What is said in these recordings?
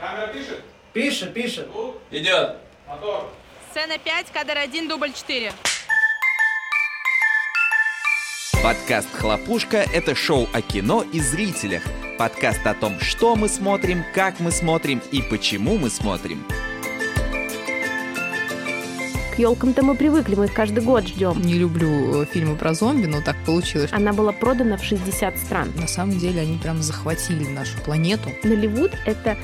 Камера пишет? Пишет, пишет. Ну, Идет. мотор. Сцена 5, кадр 1, дубль 4. Подкаст «Хлопушка» — это шоу о кино и зрителях. Подкаст о том, что мы смотрим, как мы смотрим и почему мы смотрим. К елкам-то мы привыкли, мы их каждый год ждем. Не люблю э, фильмы про зомби, но так получилось. Она была продана в 60 стран. На самом деле они прям захватили нашу планету. Голливуд — это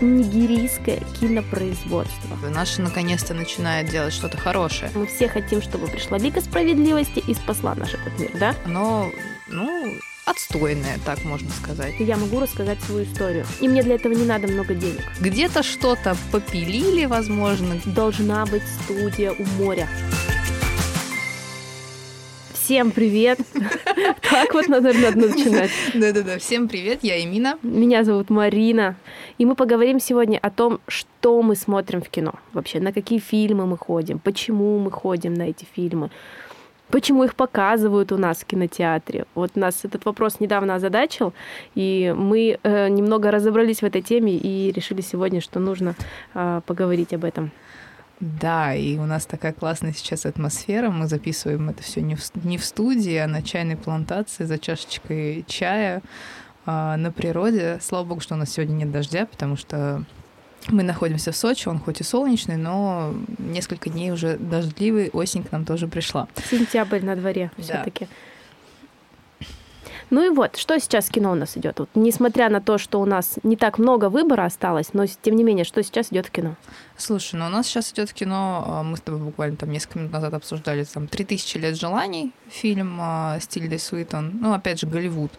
нигерийское кинопроизводство. Наши наконец-то начинают делать что-то хорошее. Мы все хотим, чтобы пришла Лига Справедливости и спасла наш этот мир, да? Оно, ну, отстойное, так можно сказать. Я могу рассказать свою историю. И мне для этого не надо много денег. Где-то что-то попилили, возможно. Должна быть студия у моря. Всем привет! Так вот, наверное, надо начинать. Да-да-да. Всем привет, я Эмина. Меня зовут Марина. И мы поговорим сегодня о том, что мы смотрим в кино. Вообще, на какие фильмы мы ходим, почему мы ходим на эти фильмы, почему их показывают у нас в кинотеатре. Вот нас этот вопрос недавно озадачил, и мы э, немного разобрались в этой теме и решили сегодня, что нужно э, поговорить об этом. Да, и у нас такая классная сейчас атмосфера. Мы записываем это все не в, не в студии, а на чайной плантации за чашечкой чая а, на природе. Слава богу, что у нас сегодня нет дождя, потому что мы находимся в Сочи, он хоть и солнечный, но несколько дней уже дождливый, осень к нам тоже пришла. Сентябрь на дворе Да. все-таки. Ну и вот, что сейчас кино у нас идет? Вот, несмотря на то, что у нас не так много выбора осталось, но тем не менее, что сейчас идет в кино? Слушай, ну у нас сейчас идет кино, а, мы с тобой буквально там несколько минут назад обсуждали там «3000 лет желаний», фильм а, с Суитон, ну опять же Голливуд.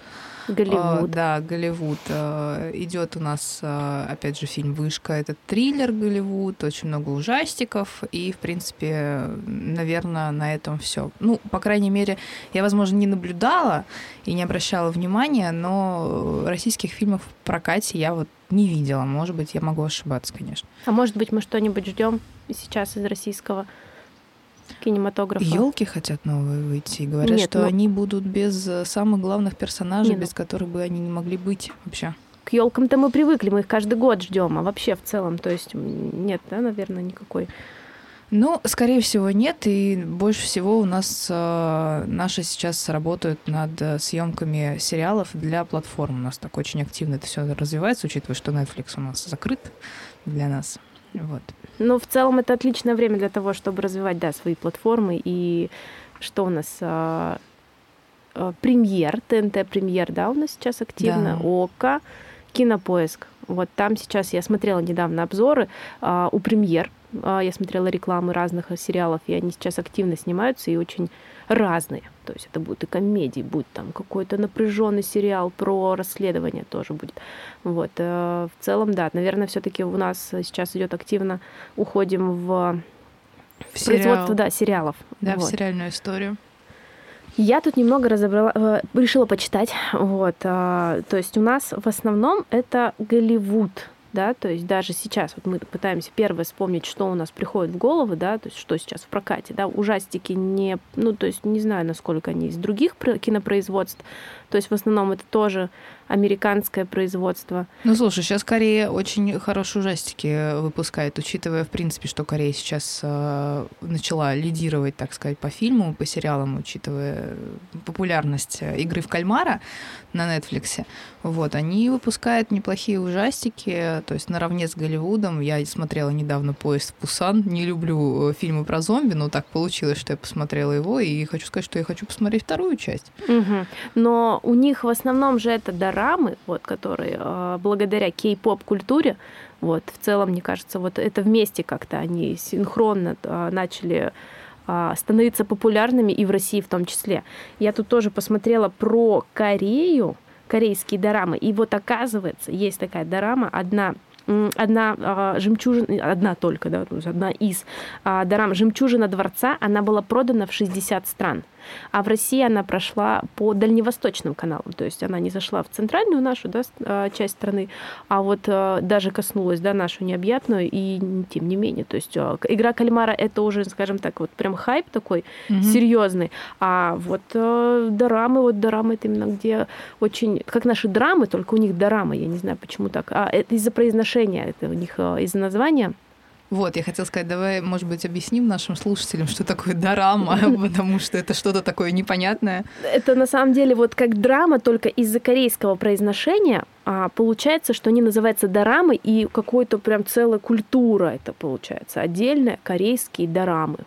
А, Голливуд. да, Голливуд. А, Идет у нас, а, опять же, фильм Вышка. Это триллер Голливуд, очень много ужастиков. И, в принципе, наверное, на этом все. Ну, по крайней мере, я, возможно, не наблюдала и не обращала внимания, но российских фильмов в прокате я вот не видела. Может быть, я могу ошибаться, конечно. А может быть, мы что-нибудь ждем сейчас из российского кинематографа? Елки хотят новые выйти и говорят, Нет, что ну- они будут без э, самых главных персонажей, Не, ну- без которых бы они не могли быть вообще. К елкам-то мы привыкли, мы их каждый год ждем, а вообще в целом, то есть нет, да, наверное, никакой. Ну, скорее всего, нет. И больше всего у нас э, наши сейчас работают над э, съемками сериалов для платформ. У нас так очень активно это все развивается, учитывая, что Netflix у нас закрыт для нас. Вот. Но в целом это отличное время для того, чтобы развивать, да, свои платформы. И что у нас? а, а, Премьер, ТНТ Премьер, да, у нас сейчас активно. Да. ОКО, Кинопоиск. Вот там сейчас я смотрела недавно обзоры а, у Премьер. А, я смотрела рекламы разных сериалов, и они сейчас активно снимаются и очень разные. То есть это будут и комедии, будет там какой-то напряженный сериал про расследование тоже будет. Вот. э, В целом, да, наверное, все-таки у нас сейчас идет активно, уходим в В производство, сериал. да, сериалов. Да, в Вот. сериальную историю. Я тут немного разобрала, э, решила почитать. Вот, а, то есть у нас в основном это Голливуд, да, то есть даже сейчас вот мы пытаемся первое вспомнить, что у нас приходит в голову, да, то есть что сейчас в прокате, да, ужастики не, ну, то есть не знаю, насколько они из других про- кинопроизводств, то есть в основном это тоже американское производство. Ну, слушай, сейчас Корея очень хорошие ужастики выпускает, учитывая, в принципе, что Корея сейчас э, начала лидировать, так сказать, по фильму, по сериалам, учитывая популярность э, игры в кальмара на Netflix. Вот, они выпускают неплохие ужастики, то есть наравне с Голливудом. Я смотрела недавно «Поезд в Пусан». Не люблю э, фильмы про зомби, но так получилось, что я посмотрела его, и хочу сказать, что я хочу посмотреть вторую часть. Мгм. Но у них в основном же это дорамы, вот, которые э, благодаря кей-поп культуре, вот, в целом, мне кажется, вот это вместе как-то они синхронно э, начали э, становиться популярными и в России в том числе. Я тут тоже посмотрела про Корею, корейские дорамы, и вот оказывается, есть такая дорама, одна одна а, жемчужина, одна только, да, одна из а, дорам «Жемчужина дворца», она была продана в 60 стран. А в России она прошла по дальневосточным каналам, то есть она не зашла в центральную нашу да, а, часть страны, а вот а, даже коснулась да, нашу необъятную, и тем не менее. То есть а, игра кальмара это уже, скажем так, вот прям хайп такой угу. серьезный. А вот дорамы, вот дорамы это именно где очень, как наши драмы, только у них дорамы, я не знаю почему так. А это из-за произношения, это у них из-за названия. Вот, я хотела сказать, давай, может быть, объясним нашим слушателям, что такое дорама, потому что это что-то такое непонятное. Это на самом деле вот как драма, только из-за корейского произношения а, получается, что они называются дорамы, и какой-то прям целая культура это получается, отдельная корейские дорамы.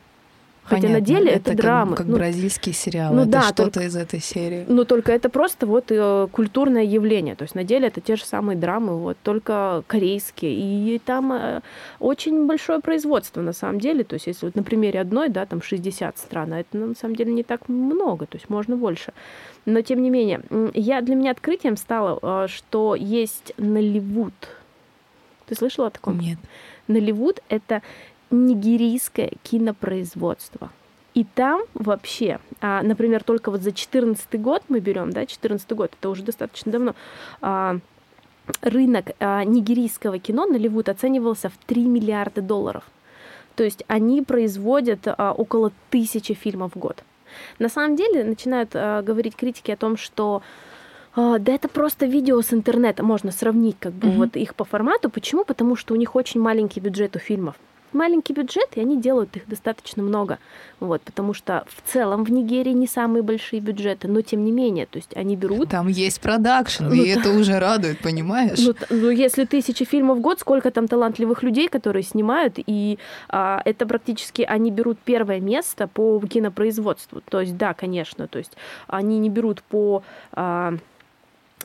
Хотя на деле это, это драмы. Как, как ну, бразильские сериалы. Ну, это да, что-то только, из этой серии. Ну, только это просто вот э, культурное явление. То есть на деле это те же самые драмы, вот, только корейские. И там э, очень большое производство на самом деле. То есть если вот на примере одной, да, там 60 стран, а это на самом деле не так много, то есть можно больше. Но тем не менее, я, для меня открытием стало, э, что есть Наливуд. Ты слышала о таком? Нет. Наливуд — это нигерийское кинопроизводство. И там вообще, а, например, только вот за 2014 год мы берем, да, 2014 год, это уже достаточно давно, а, рынок а, нигерийского кино Наливуд оценивался в 3 миллиарда долларов. То есть они производят а, около тысячи фильмов в год. На самом деле начинают а, говорить критики о том, что а, да это просто видео с интернета, можно сравнить как бы mm-hmm. вот их по формату. Почему? Потому что у них очень маленький бюджет у фильмов маленький бюджет, и они делают их достаточно много. Вот, потому что в целом в Нигерии не самые большие бюджеты, но тем не менее, то есть они берут... Там есть продакшн, ну, и это уже радует, понимаешь? Ну, ну, если тысячи фильмов в год, сколько там талантливых людей, которые снимают, и а, это практически они берут первое место по кинопроизводству. То есть, да, конечно, то есть они не берут по... А,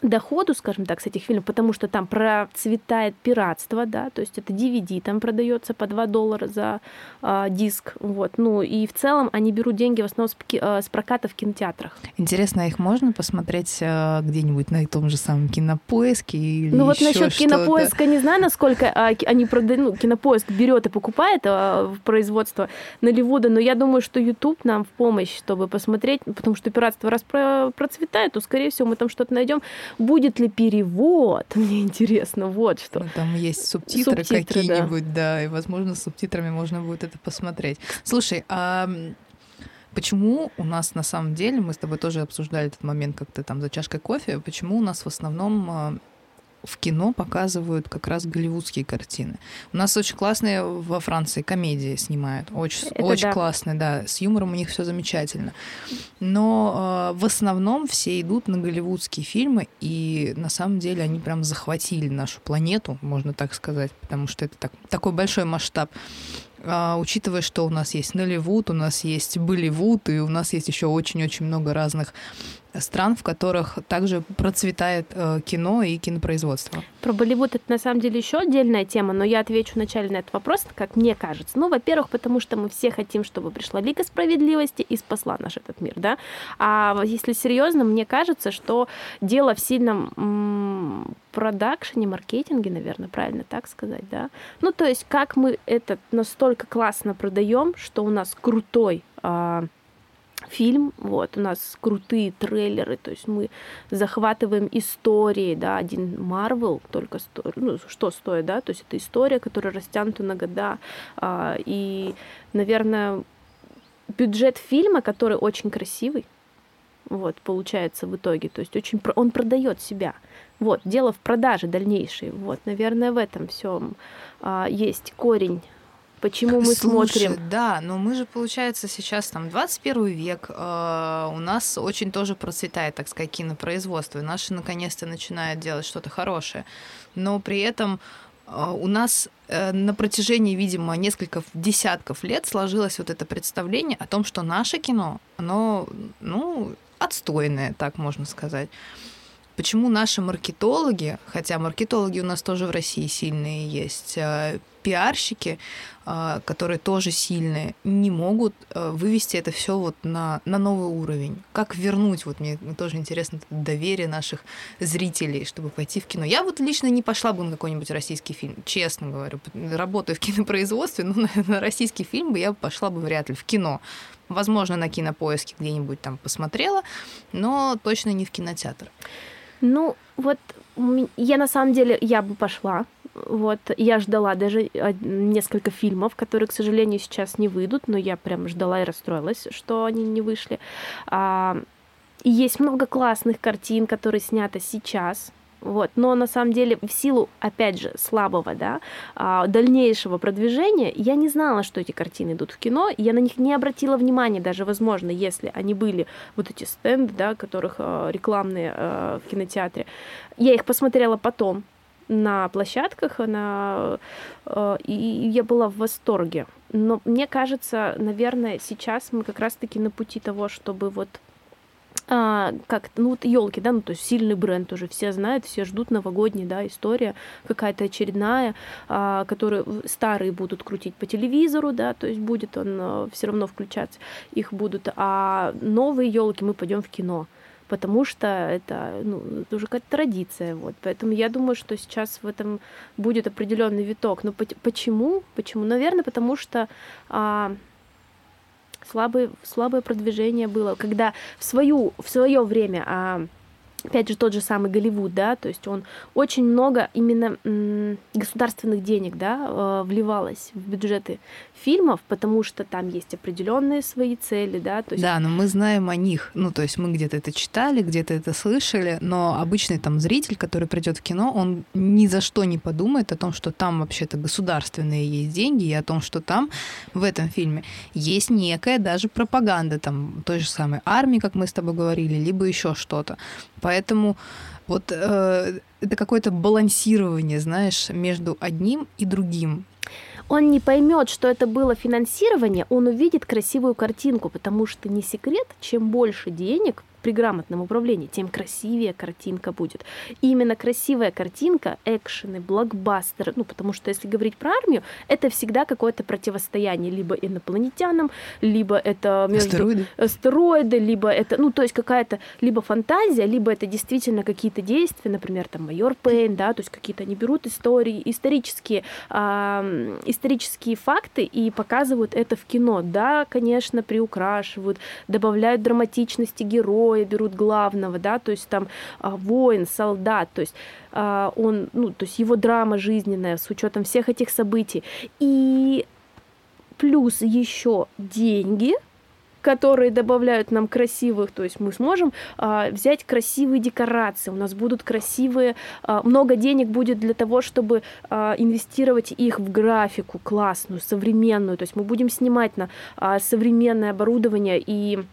доходу, скажем так, с этих фильмов, потому что там процветает пиратство, да, то есть это DVD там продается по 2 доллара за э, диск, вот, ну и в целом они берут деньги в основном с, э, с проката в кинотеатрах. Интересно, а их можно посмотреть э, где-нибудь на том же самом кинопоиске или Ну вот насчет кинопоиска не знаю, насколько э, они продают, ну, кинопоиск берет и покупает э, в производство Наливуда, но я думаю, что YouTube нам в помощь, чтобы посмотреть, потому что пиратство раз процветает, то, скорее всего, мы там что-то найдем. Будет ли перевод? Мне интересно, вот что. Ну, там есть субтитры, субтитры какие-нибудь, да. да, и, возможно, с субтитрами можно будет это посмотреть. Слушай, а Почему у нас на самом деле, мы с тобой тоже обсуждали этот момент как-то там за чашкой кофе, почему у нас в основном а, в кино показывают как раз голливудские картины. У нас очень классные во Франции комедии снимают. Очень, очень да. классные, да. С юмором у них все замечательно. Но э, в основном все идут на голливудские фильмы, и на самом деле они прям захватили нашу планету, можно так сказать, потому что это так, такой большой масштаб а, учитывая, что у нас есть Нолливуд, у нас есть Болливуд, и у нас есть еще очень-очень много разных стран, в которых также процветает э, кино и кинопроизводство. Про Болливуд это на самом деле еще отдельная тема, но я отвечу вначале на этот вопрос, как мне кажется. Ну, во-первых, потому что мы все хотим, чтобы пришла Лига справедливости и спасла наш этот мир, да. А если серьезно, мне кажется, что дело в сильном продакшене, маркетинге, наверное, правильно так сказать, да. Ну, то есть, как мы это настолько классно продаем, что у нас крутой а, фильм, вот, у нас крутые трейлеры, то есть мы захватываем истории, да, один Марвел только стоит, ну, что стоит, да, то есть это история, которая растянута на года, а, и, наверное, бюджет фильма, который очень красивый, вот, получается в итоге, то есть очень, он продает себя, вот, дело в продаже дальнейшей, вот, наверное, в этом всем а, есть корень почему мы Слушай, смотрим. Да, но мы же, получается, сейчас там 21 век, э, у нас очень тоже процветает, так сказать, кинопроизводство, и наши наконец-то начинают делать что-то хорошее. Но при этом э, у нас э, на протяжении, видимо, нескольких десятков лет сложилось вот это представление о том, что наше кино, оно, ну, отстойное, так можно сказать. Почему наши маркетологи, хотя маркетологи у нас тоже в России сильные есть, пиарщики, а, которые тоже сильные, не могут а, вывести это все вот на, на новый уровень. Как вернуть, вот мне тоже интересно, доверие наших зрителей, чтобы пойти в кино. Я вот лично не пошла бы на какой-нибудь российский фильм, честно говорю. Работаю в кинопроизводстве, но на, на российский фильм бы я пошла бы вряд ли в кино. Возможно, на кинопоиске где-нибудь там посмотрела, но точно не в кинотеатр. Ну, вот я на самом деле, я бы пошла, вот, я ждала даже несколько фильмов, которые, к сожалению, сейчас не выйдут, но я прям ждала и расстроилась, что они не вышли. А, и есть много классных картин, которые сняты сейчас, вот. Но на самом деле в силу, опять же, слабого, да, а, дальнейшего продвижения, я не знала, что эти картины идут в кино, я на них не обратила внимания, даже, возможно, если они были вот эти стенды, да, которых а, рекламные в кинотеатре. Я их посмотрела потом, на площадках, на... и я была в восторге. Но мне кажется, наверное, сейчас мы как раз-таки на пути того, чтобы вот а, как ну вот елки, да, ну то есть сильный бренд уже все знают, все ждут новогодний, да, история какая-то очередная, а, которую старые будут крутить по телевизору, да, то есть будет он а, все равно включаться, их будут, а новые елки мы пойдем в кино потому что это, ну, уже какая-то традиция. Вот. Поэтому я думаю, что сейчас в этом будет определенный виток. Но почему? Почему? Наверное, потому что а, слабое, слабое продвижение было, когда в, свою, в свое время а, опять же, тот же самый Голливуд, да, то есть он очень много именно государственных денег, да, э, вливалось в бюджеты фильмов, потому что там есть определенные свои цели, да. То есть... Да, но мы знаем о них, ну, то есть мы где-то это читали, где-то это слышали, но обычный там зритель, который придет в кино, он ни за что не подумает о том, что там вообще-то государственные есть деньги, и о том, что там в этом фильме есть некая даже пропаганда там той же самой армии, как мы с тобой говорили, либо еще что-то. Поэтому вот э, это какое-то балансирование, знаешь, между одним и другим. Он не поймет, что это было финансирование, он увидит красивую картинку, потому что не секрет, чем больше денег при грамотном управлении, тем красивее картинка будет. И именно красивая картинка, экшены, блокбастеры, ну, потому что если говорить про армию, это всегда какое-то противостояние либо инопланетянам, либо это между астероиды, астероиды либо это, ну, то есть какая-то либо фантазия, либо это действительно какие-то действия, например, там майор Пейн, да, то есть какие-то они берут истории, исторические, э, исторические факты и показывают это в кино. Да, конечно, приукрашивают, добавляют драматичности героя, героя берут главного, да, то есть там а, воин, солдат, то есть а, он, ну, то есть его драма жизненная с учетом всех этих событий. И плюс еще деньги, которые добавляют нам красивых, то есть мы сможем а, взять красивые декорации, у нас будут красивые, а, много денег будет для того, чтобы а, инвестировать их в графику классную, современную, то есть мы будем снимать на а, современное оборудование и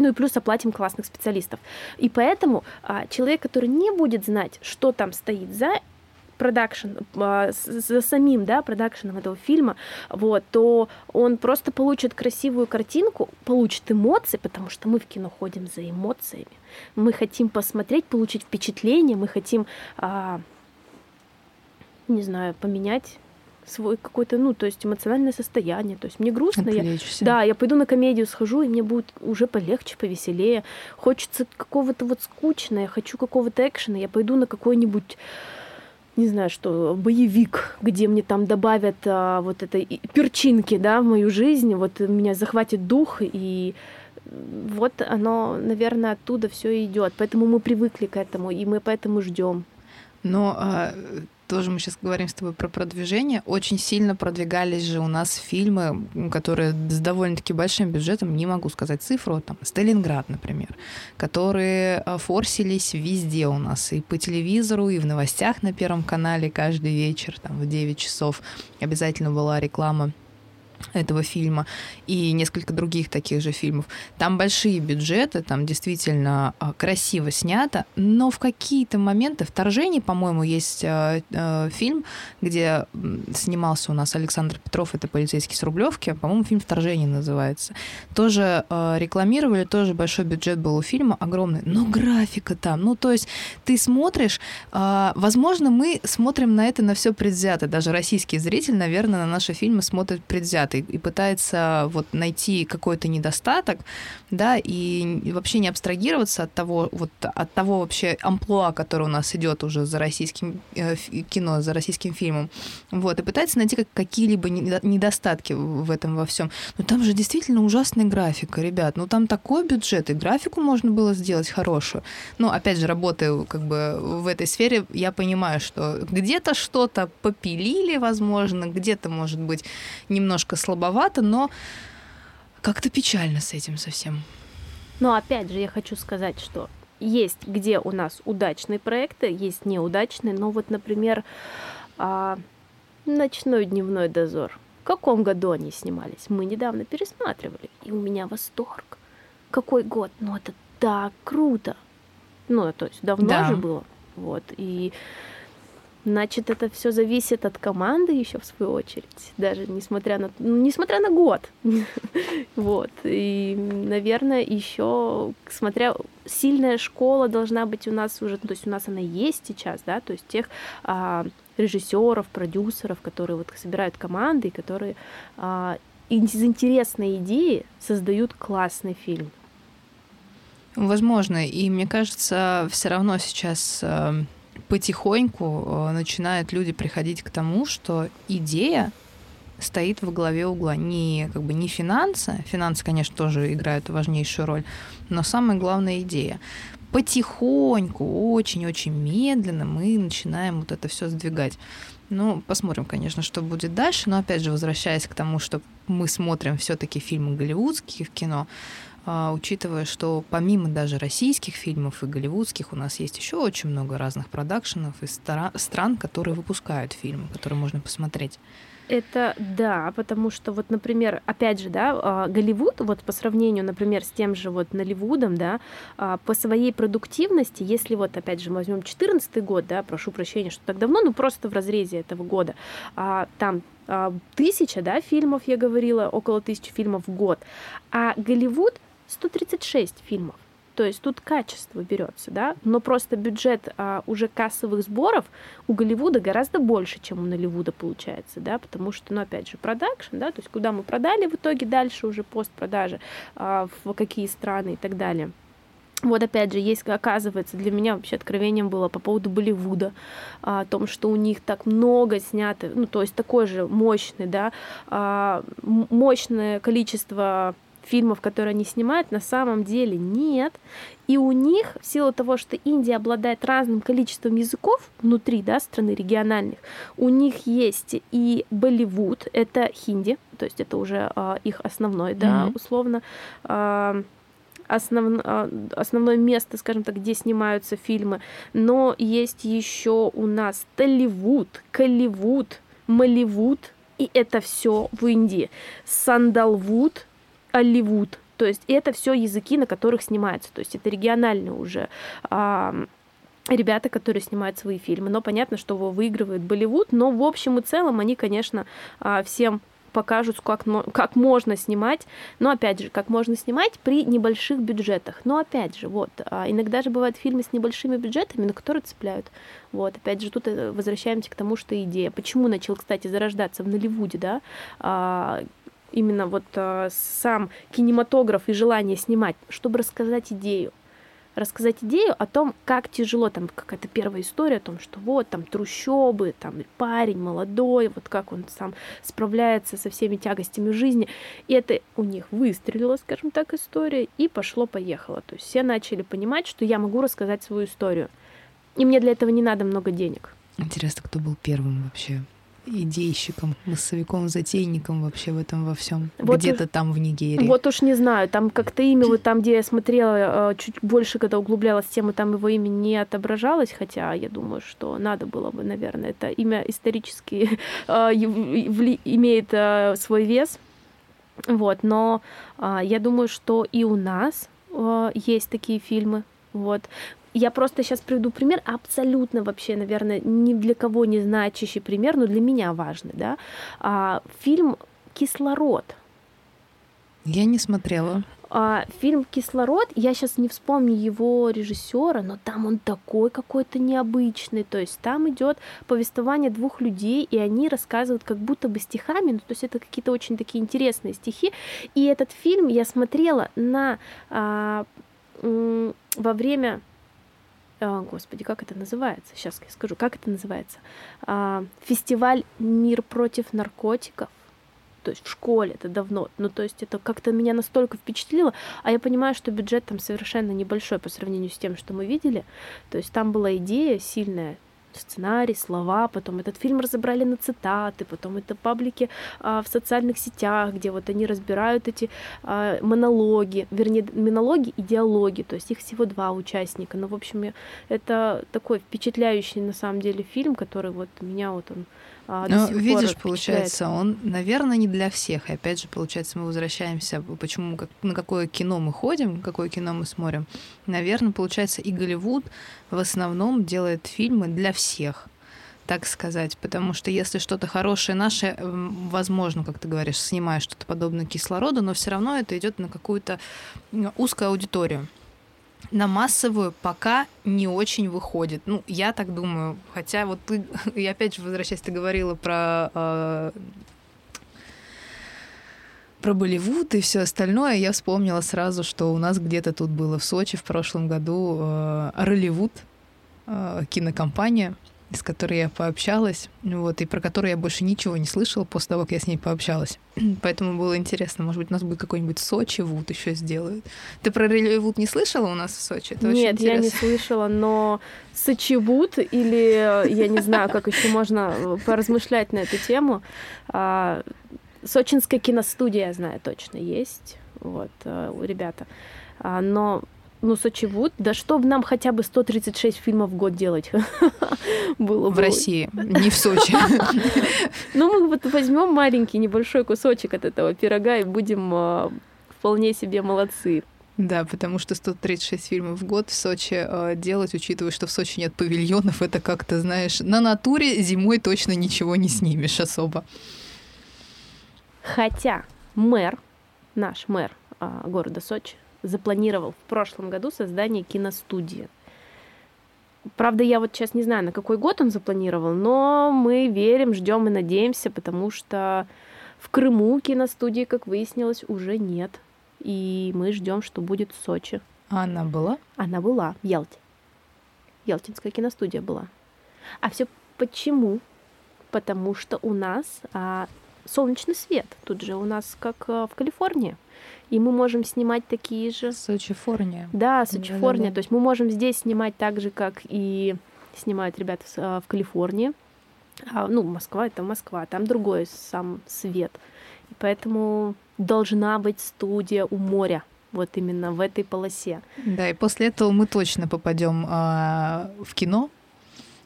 ну и плюс оплатим классных специалистов. И поэтому а, человек, который не будет знать, что там стоит за продакшн, а, за самим, да, продакшеном этого фильма, вот, то он просто получит красивую картинку, получит эмоции, потому что мы в кино ходим за эмоциями. Мы хотим посмотреть, получить впечатление, мы хотим, а, не знаю, поменять свой какой-то, ну, то есть эмоциональное состояние. То есть мне грустно. Я, да, я пойду на комедию схожу, и мне будет уже полегче, повеселее. Хочется какого-то вот скучного, я хочу какого-то экшена, я пойду на какой-нибудь не знаю, что боевик, где мне там добавят а, вот этой перчинки, да, в мою жизнь, вот меня захватит дух и вот оно, наверное, оттуда все идет. Поэтому мы привыкли к этому, и мы поэтому ждем. Но а, тоже мы сейчас говорим с тобой про продвижение, очень сильно продвигались же у нас фильмы, которые с довольно-таки большим бюджетом, не могу сказать цифру, там, Сталинград, например, которые э, форсились везде у нас, и по телевизору, и в новостях на Первом канале каждый вечер, там, в 9 часов. Обязательно была реклама этого фильма и несколько других таких же фильмов. Там большие бюджеты, там действительно а, красиво снято, но в какие-то моменты вторжение, по-моему, есть э, э, фильм, где снимался у нас Александр Петров, это полицейский с Рублевки, по-моему, фильм «Вторжение» называется. Тоже э, рекламировали, тоже большой бюджет был у фильма, огромный, но графика там, ну то есть ты смотришь, э, возможно, мы смотрим на это на все предвзято, даже российский зритель, наверное, на наши фильмы смотрит предвзято и, пытается вот найти какой-то недостаток, да, и вообще не абстрагироваться от того, вот от того вообще амплуа, который у нас идет уже за российским э, кино, за российским фильмом, вот, и пытается найти какие-либо недостатки в этом во всем. Но там же действительно ужасная графика, ребят, ну там такой бюджет, и графику можно было сделать хорошую. Но, опять же, работая как бы в этой сфере, я понимаю, что где-то что-то попилили, возможно, где-то, может быть, немножко слабовато, но как-то печально с этим совсем. Но опять же, я хочу сказать, что есть где у нас удачные проекты, есть неудачные. Но вот, например, а, «Ночной дневной дозор». В каком году они снимались? Мы недавно пересматривали, и у меня восторг. Какой год? Ну, это так круто. Ну, то есть давно да. же было. Вот. И Значит, это все зависит от команды еще в свою очередь, даже несмотря на, ну, несмотря на год. вот. И, наверное, еще, смотря, сильная школа должна быть у нас уже, то есть у нас она есть сейчас, да, то есть тех а, режиссеров, продюсеров, которые вот собирают команды, и которые а, из интересной идеи создают классный фильм. Возможно, и мне кажется, все равно сейчас э, потихоньку э, начинают люди приходить к тому, что идея стоит во главе угла. Не, как бы, не финансы, финансы, конечно, тоже играют важнейшую роль, но самая главная идея. Потихоньку, очень-очень медленно мы начинаем вот это все сдвигать. Ну, посмотрим, конечно, что будет дальше. Но опять же, возвращаясь к тому, что мы смотрим все-таки фильмы голливудские в кино, учитывая, что помимо даже российских фильмов и голливудских, у нас есть еще очень много разных продакшенов из стран, которые выпускают фильмы, которые можно посмотреть. Это да, потому что вот, например, опять же, да, а, Голливуд, вот по сравнению, например, с тем же вот Наливудом, да, а, по своей продуктивности, если вот, опять же, мы возьмем 2014 год, да, прошу прощения, что так давно, ну просто в разрезе этого года, там тысяча, да, фильмов, я говорила, около тысячи фильмов в год, а Голливуд 136 фильмов. То есть тут качество берется, да, но просто бюджет а, уже кассовых сборов у Голливуда гораздо больше, чем у Наливуда получается, да, потому что, ну, опять же, продакшн, да, то есть куда мы продали в итоге дальше уже постпродажи, а, в какие страны и так далее. Вот опять же, есть, оказывается, для меня вообще откровением было по поводу Болливуда, о том, что у них так много снято, ну, то есть такое же мощный, да, а, мощное количество фильмов, которые они снимают, на самом деле нет. И у них, в силу того, что Индия обладает разным количеством языков внутри да, страны региональных, у них есть и Болливуд, это хинди, то есть это уже э, их основной, да, mm-hmm. условно. Э, основ, основное место, скажем так, где снимаются фильмы. Но есть еще у нас Толливуд, Колливуд, Малливуд, и это все в Индии. Сандалвуд, Алливуд. То есть это все языки, на которых снимается. То есть это региональные уже ребята, которые снимают свои фильмы. Но понятно, что его выигрывает Болливуд, но в общем и целом они, конечно, а, всем покажут, как, как можно снимать, но опять же, как можно снимать при небольших бюджетах. Но опять же, вот, а, иногда же бывают фильмы с небольшими бюджетами, но которые цепляют. Вот, опять же, тут э, возвращаемся к тому, что идея. Почему начал, кстати, зарождаться в Наливуде, да, а, именно вот э, сам кинематограф и желание снимать, чтобы рассказать идею. Рассказать идею о том, как тяжело, там какая-то первая история о том, что вот там трущобы, там парень молодой, вот как он сам справляется со всеми тягостями жизни. И это у них выстрелила, скажем так, история, и пошло-поехало. То есть все начали понимать, что я могу рассказать свою историю. И мне для этого не надо много денег. Интересно, кто был первым вообще идейщиком, массовиком, затейником вообще в этом во всем. Вот Где-то уж, там в Нигерии. Вот уж не знаю, там как-то имя, вот там, где я смотрела, э, чуть больше, когда углублялась в тему, там его имя не отображалось, хотя я думаю, что надо было бы, наверное, это имя исторически э, имеет э, свой вес. Вот, но я думаю, что и у нас есть такие фильмы. Вот. Я просто сейчас приведу пример, абсолютно вообще, наверное, ни для кого не значащий пример, но для меня важный, да. А, фильм «Кислород». Я не смотрела. А, фильм «Кислород», я сейчас не вспомню его режиссера, но там он такой какой-то необычный. То есть там идет повествование двух людей, и они рассказывают как будто бы стихами, ну, то есть это какие-то очень такие интересные стихи. И этот фильм я смотрела на а, во время господи, как это называется? Сейчас я скажу, как это называется? А, фестиваль «Мир против наркотиков» то есть в школе это давно, ну то есть это как-то меня настолько впечатлило, а я понимаю, что бюджет там совершенно небольшой по сравнению с тем, что мы видели, то есть там была идея сильная, сценарий, слова, потом этот фильм разобрали на цитаты, потом это паблики а, в социальных сетях, где вот они разбирают эти а, монологи, вернее, монологи и диалоги, то есть их всего два участника. Ну, в общем, это такой впечатляющий на самом деле фильм, который вот меня вот он ну, видишь, получается, он, наверное, не для всех. И опять же, получается, мы возвращаемся, почему, как, на какое кино мы ходим, какое кино мы смотрим. Наверное, получается, и Голливуд в основном делает фильмы для всех так сказать, потому что если что-то хорошее наше, возможно, как ты говоришь, снимаешь что-то подобное кислороду, но все равно это идет на какую-то узкую аудиторию на массовую пока не очень выходит. Ну, я так думаю. Хотя вот ты, и опять же, возвращаясь, ты говорила про э, про Болливуд и все остальное, я вспомнила сразу, что у нас где-то тут было в Сочи в прошлом году э, Ролливуд, э, кинокомпания, с которой я пообщалась, вот, и про которую я больше ничего не слышала после того, как я с ней пообщалась. Поэтому было интересно, может быть, у нас будет какой-нибудь Сочи Вуд еще сделают. Ты про Вуд не слышала у нас в Сочи? Это Нет, я не слышала, но Сочи Вуд или я не знаю, как еще можно э, поразмышлять на эту тему. А, Сочинская киностудия, я знаю, точно есть. Вот, э, ребята. А, но ну, Сочи Вуд, да чтобы нам хотя бы 136 фильмов в год делать было В России, не в Сочи. Ну, мы вот возьмем маленький небольшой кусочек от этого пирога и будем а, вполне себе молодцы. Да, потому что 136 фильмов в год в Сочи э, делать, учитывая, что в Сочи нет павильонов, это как-то, знаешь, на натуре зимой точно ничего не снимешь особо. Хотя мэр, наш мэр э, города Сочи, запланировал в прошлом году создание киностудии. Правда, я вот сейчас не знаю, на какой год он запланировал, но мы верим, ждем и надеемся, потому что в Крыму киностудии, как выяснилось, уже нет. И мы ждем, что будет в Сочи. А она была? Она была в Ялте. Ялтинская киностудия была. А все почему? Потому что у нас а, солнечный свет. Тут же у нас как а, в Калифорнии и мы можем снимать такие же. Сочи-Форния. Да, Сочи-Форния. Да, да, То есть мы можем здесь снимать так же, как и снимают ребята в, а, в Калифорнии. А, ну, Москва это Москва, там другой сам свет. И поэтому должна быть студия у моря вот именно в этой полосе. Да, и после этого мы точно попадем э, в кино.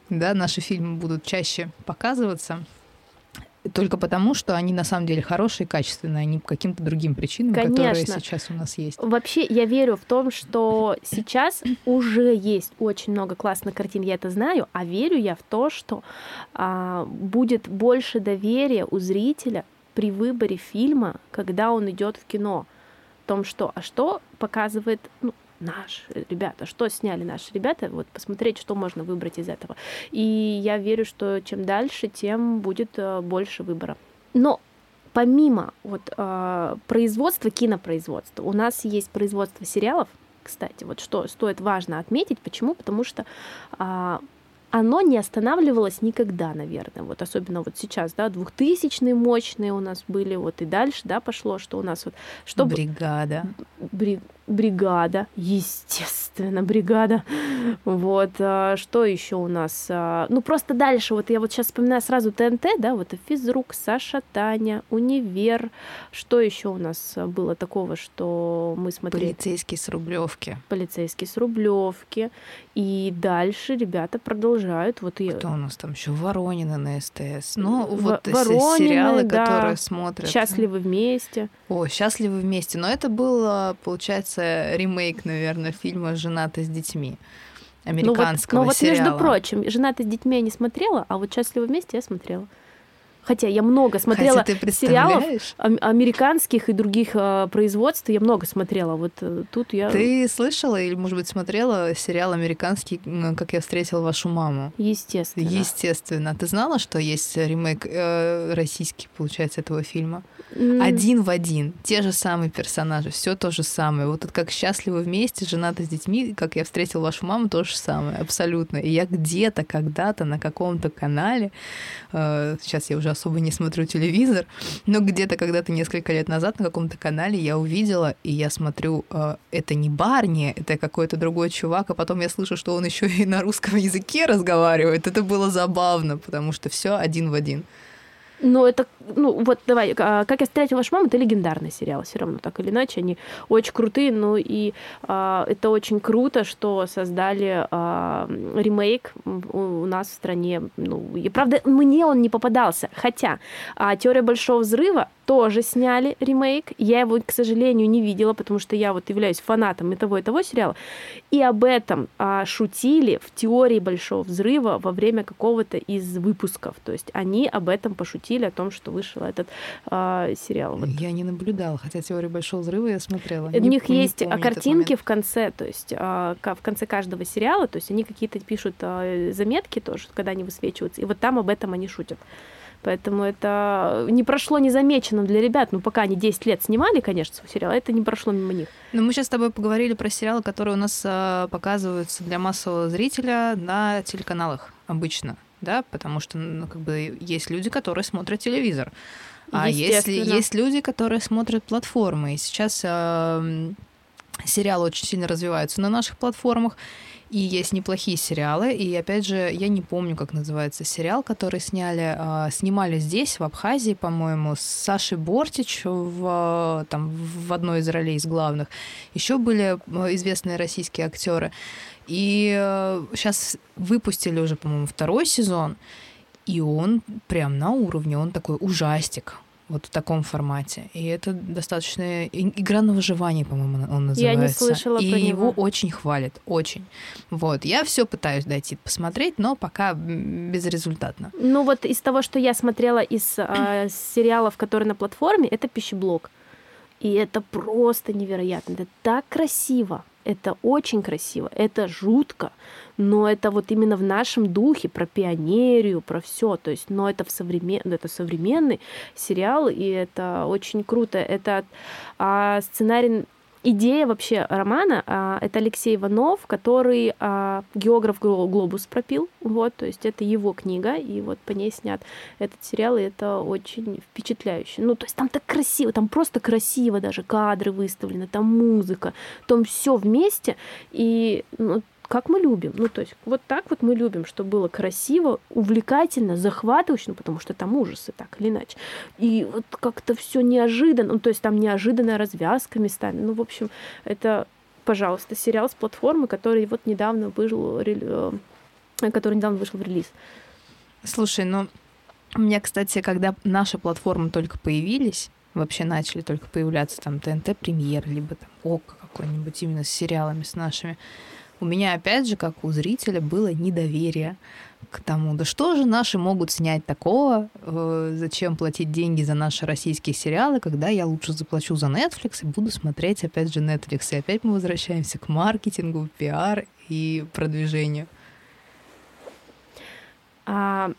Да, наши фильмы будут чаще показываться только потому, что они на самом деле хорошие, качественные, а не по каким-то другим причинам, Конечно. которые сейчас у нас есть. Вообще, я верю в том, что сейчас уже есть очень много классных картин, я это знаю, а верю я в то, что а, будет больше доверия у зрителя при выборе фильма, когда он идет в кино. В том, что, а что показывает ну, наши ребята, что сняли наши ребята, вот посмотреть, что можно выбрать из этого. И я верю, что чем дальше, тем будет э, больше выбора. Но помимо вот э, производства, кинопроизводства, у нас есть производство сериалов, кстати, вот что стоит важно отметить, почему? Потому что э, оно не останавливалось никогда, наверное, вот особенно вот сейчас, да, двухтысячные мощные у нас были, вот и дальше, да, пошло, что у нас вот, что бригада, бри... Бригада, естественно, бригада. Вот, а, что еще у нас? А, ну, просто дальше, вот я вот сейчас вспоминаю сразу ТНТ, да, вот физрук, Саша, Таня, Универ. Что еще у нас было такого, что мы смотрели? Полицейский с Рублевки. Полицейский с Рублевки. И дальше ребята продолжают. Вот я... Кто у нас там еще? Воронина на СТС. Ну, В- вот Воронины, сериалы, да. которые смотрят. Счастливы вместе. О, счастливы вместе. Но это был, а, получается, ремейк, наверное, фильма Женаты с детьми. Ну вот, Американского но вот, сериала. между прочим, «Женаты с детьми» я не смотрела, а вот «Счастливы вместе» я смотрела. Хотя я много смотрела сериалов американских и других э, производств, я много смотрела. Вот э, тут я... Ты слышала или, может быть, смотрела сериал американский «Как я встретил вашу маму»? Естественно. Естественно. Ты знала, что есть ремейк э, российский, получается, этого фильма? М, Один в один. Те же самые персонажи, все то же самое. Вот это как счастливы вместе, женаты с детьми, как я встретил вашу маму, то же самое, абсолютно. И я где-то, когда-то на каком-то канале, э, сейчас я уже особо не смотрю телевизор, но где-то когда-то несколько лет назад на каком-то канале я увидела, и я смотрю, э, это не Барни, это какой-то другой чувак, а потом я слышу, что он еще и на русском языке разговаривает. Это было забавно, потому что все один в один. Ну, это, ну, вот давай, а, «Как я встретила вашу маму» — это легендарный сериал, все равно, так или иначе, они очень крутые, ну, и а, это очень круто, что создали а, ремейк у, у нас в стране, ну, и, правда, мне он не попадался, хотя а, «Теория большого взрыва» тоже сняли ремейк, я его, к сожалению, не видела, потому что я вот являюсь фанатом и того, и того сериала, и об этом а, шутили в «Теории большого взрыва» во время какого-то из выпусков, то есть они об этом пошутили, о том, что вышел этот а, сериал. Вот. Я не наблюдала, хотя теорию большого взрыва я смотрела. У Не них не есть помню картинки в конце, то есть а, в конце каждого сериала, то есть они какие-то пишут а, заметки тоже, когда они высвечиваются, и вот там об этом они шутят. Поэтому это не прошло незамеченным для ребят. Ну, пока они 10 лет снимали, конечно, свой сериал, это не прошло мимо них. Ну, мы сейчас с тобой поговорили про сериалы, которые у нас а, показываются для массового зрителя на телеканалах обычно, да, потому что, ну, как бы есть люди, которые смотрят телевизор. А Естественно. есть люди, которые смотрят платформы, и сейчас м, сериалы очень сильно развиваются на наших платформах, и есть неплохие сериалы. И опять же, я не помню, как называется сериал, который сняли. а, снимали здесь, в Абхазии, по-моему, с Сашей Бортич в, а, там, в одной из ролей из главных. Еще были известные российские актеры. И сейчас выпустили уже, по-моему, второй сезон. И он прям на уровне, он такой ужастик. Вот в таком формате. И это достаточно... Игра на выживание, по-моему, он называется. Я не слышала И про его него. очень хвалят, очень. Вот. Я все пытаюсь дойти посмотреть, но пока безрезультатно. Ну, вот из того, что я смотрела из а, сериалов, которые на платформе, это пищеблок. И это просто невероятно. Это так красиво. Это очень красиво. Это жутко. Но это вот именно в нашем духе, про пионерию, про все. То есть, но это в современ... это современный сериал, и это очень круто. Это а, сценарий Идея вообще романа а, это Алексей Иванов, который а, географ Глобус пропил, вот, то есть это его книга, и вот по ней снят этот сериал, и это очень впечатляюще. Ну, то есть там так красиво, там просто красиво даже кадры выставлены, там музыка, там все вместе, и ну, как мы любим. Ну, то есть вот так вот мы любим, чтобы было красиво, увлекательно, захватывающе, ну, потому что там ужасы, так или иначе. И вот как-то все неожиданно, ну, то есть там неожиданная развязка местами. Ну, в общем, это, пожалуйста, сериал с платформы, который вот недавно вышел, э, который недавно вышел в релиз. Слушай, ну, у меня, кстати, когда наши платформы только появились, вообще начали только появляться там ТНТ Премьер, либо там ОК какой-нибудь именно с сериалами с нашими, у меня опять же, как у зрителя, было недоверие к тому, да что же наши могут снять такого, э, зачем платить деньги за наши российские сериалы, когда я лучше заплачу за Netflix и буду смотреть опять же Netflix. И опять мы возвращаемся к маркетингу, пиар и продвижению. А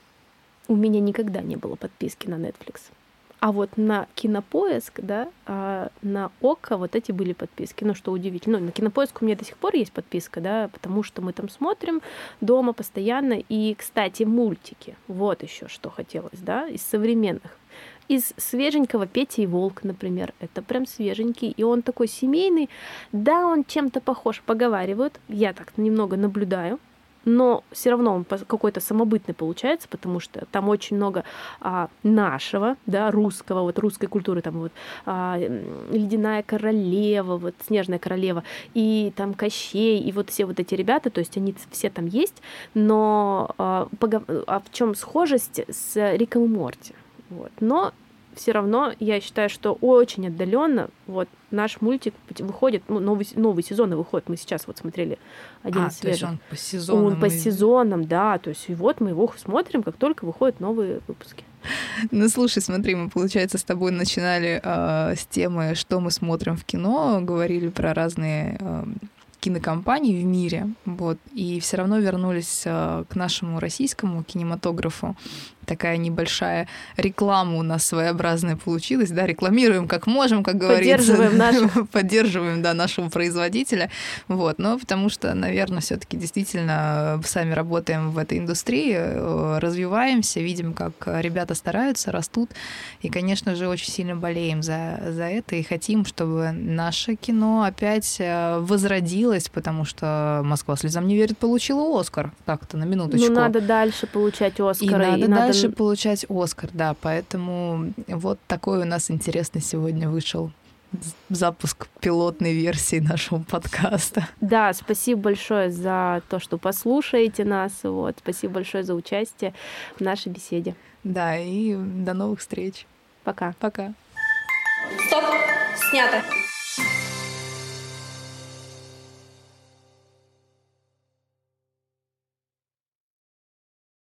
у меня никогда не было подписки на Netflix. А вот на Кинопоиск, да, а на ОКО вот эти были подписки. Ну, что удивительно. Ну, на Кинопоиск у меня до сих пор есть подписка, да, потому что мы там смотрим дома постоянно. И, кстати, мультики. Вот еще что хотелось, да, из современных. Из свеженького Петя и Волк, например. Это прям свеженький. И он такой семейный. Да, он чем-то похож, поговаривают. Я так немного наблюдаю но все равно он какой-то самобытный получается, потому что там очень много а, нашего, да, русского, вот русской культуры, там вот а, ледяная королева, вот снежная королева, и там Кощей, и вот все вот эти ребята, то есть они все там есть, но а, а в чем схожесть с Риком и Морти? Вот. Но все равно я считаю, что очень отдаленно вот наш мультик выходит, ну, новый, новый сезон выходит. Мы сейчас вот смотрели один а, свежий. То есть он по сезонам. Он по сезонам, да. То есть и вот мы его смотрим, как только выходят новые выпуски. Ну, слушай, смотри, мы, получается, с тобой начинали э, с темы, что мы смотрим в кино, говорили про разные э, кинокомпаний в мире, вот, и все равно вернулись э, к нашему российскому кинематографу такая небольшая реклама у нас своеобразная получилась, да, рекламируем как можем, как говорится. Поддерживаем нашего. Поддерживаем, да, нашего производителя, вот, но потому что, наверное, все таки действительно сами работаем в этой индустрии, э, развиваемся, видим, как ребята стараются, растут, и, конечно же, очень сильно болеем за, за это и хотим, чтобы наше кино опять э, возродилось, потому что «Москва слезам не верит» получила Оскар, так-то на минуточку. Ну, надо дальше получать Оскары. И надо, и надо дальше получать Оскар, да. Поэтому вот такой у нас интересный сегодня вышел запуск пилотной версии нашего подкаста. Да, спасибо большое за то, что послушаете нас. Вот, спасибо большое за участие в нашей беседе. Да, и до новых встреч. Пока. Пока. Стоп, снято.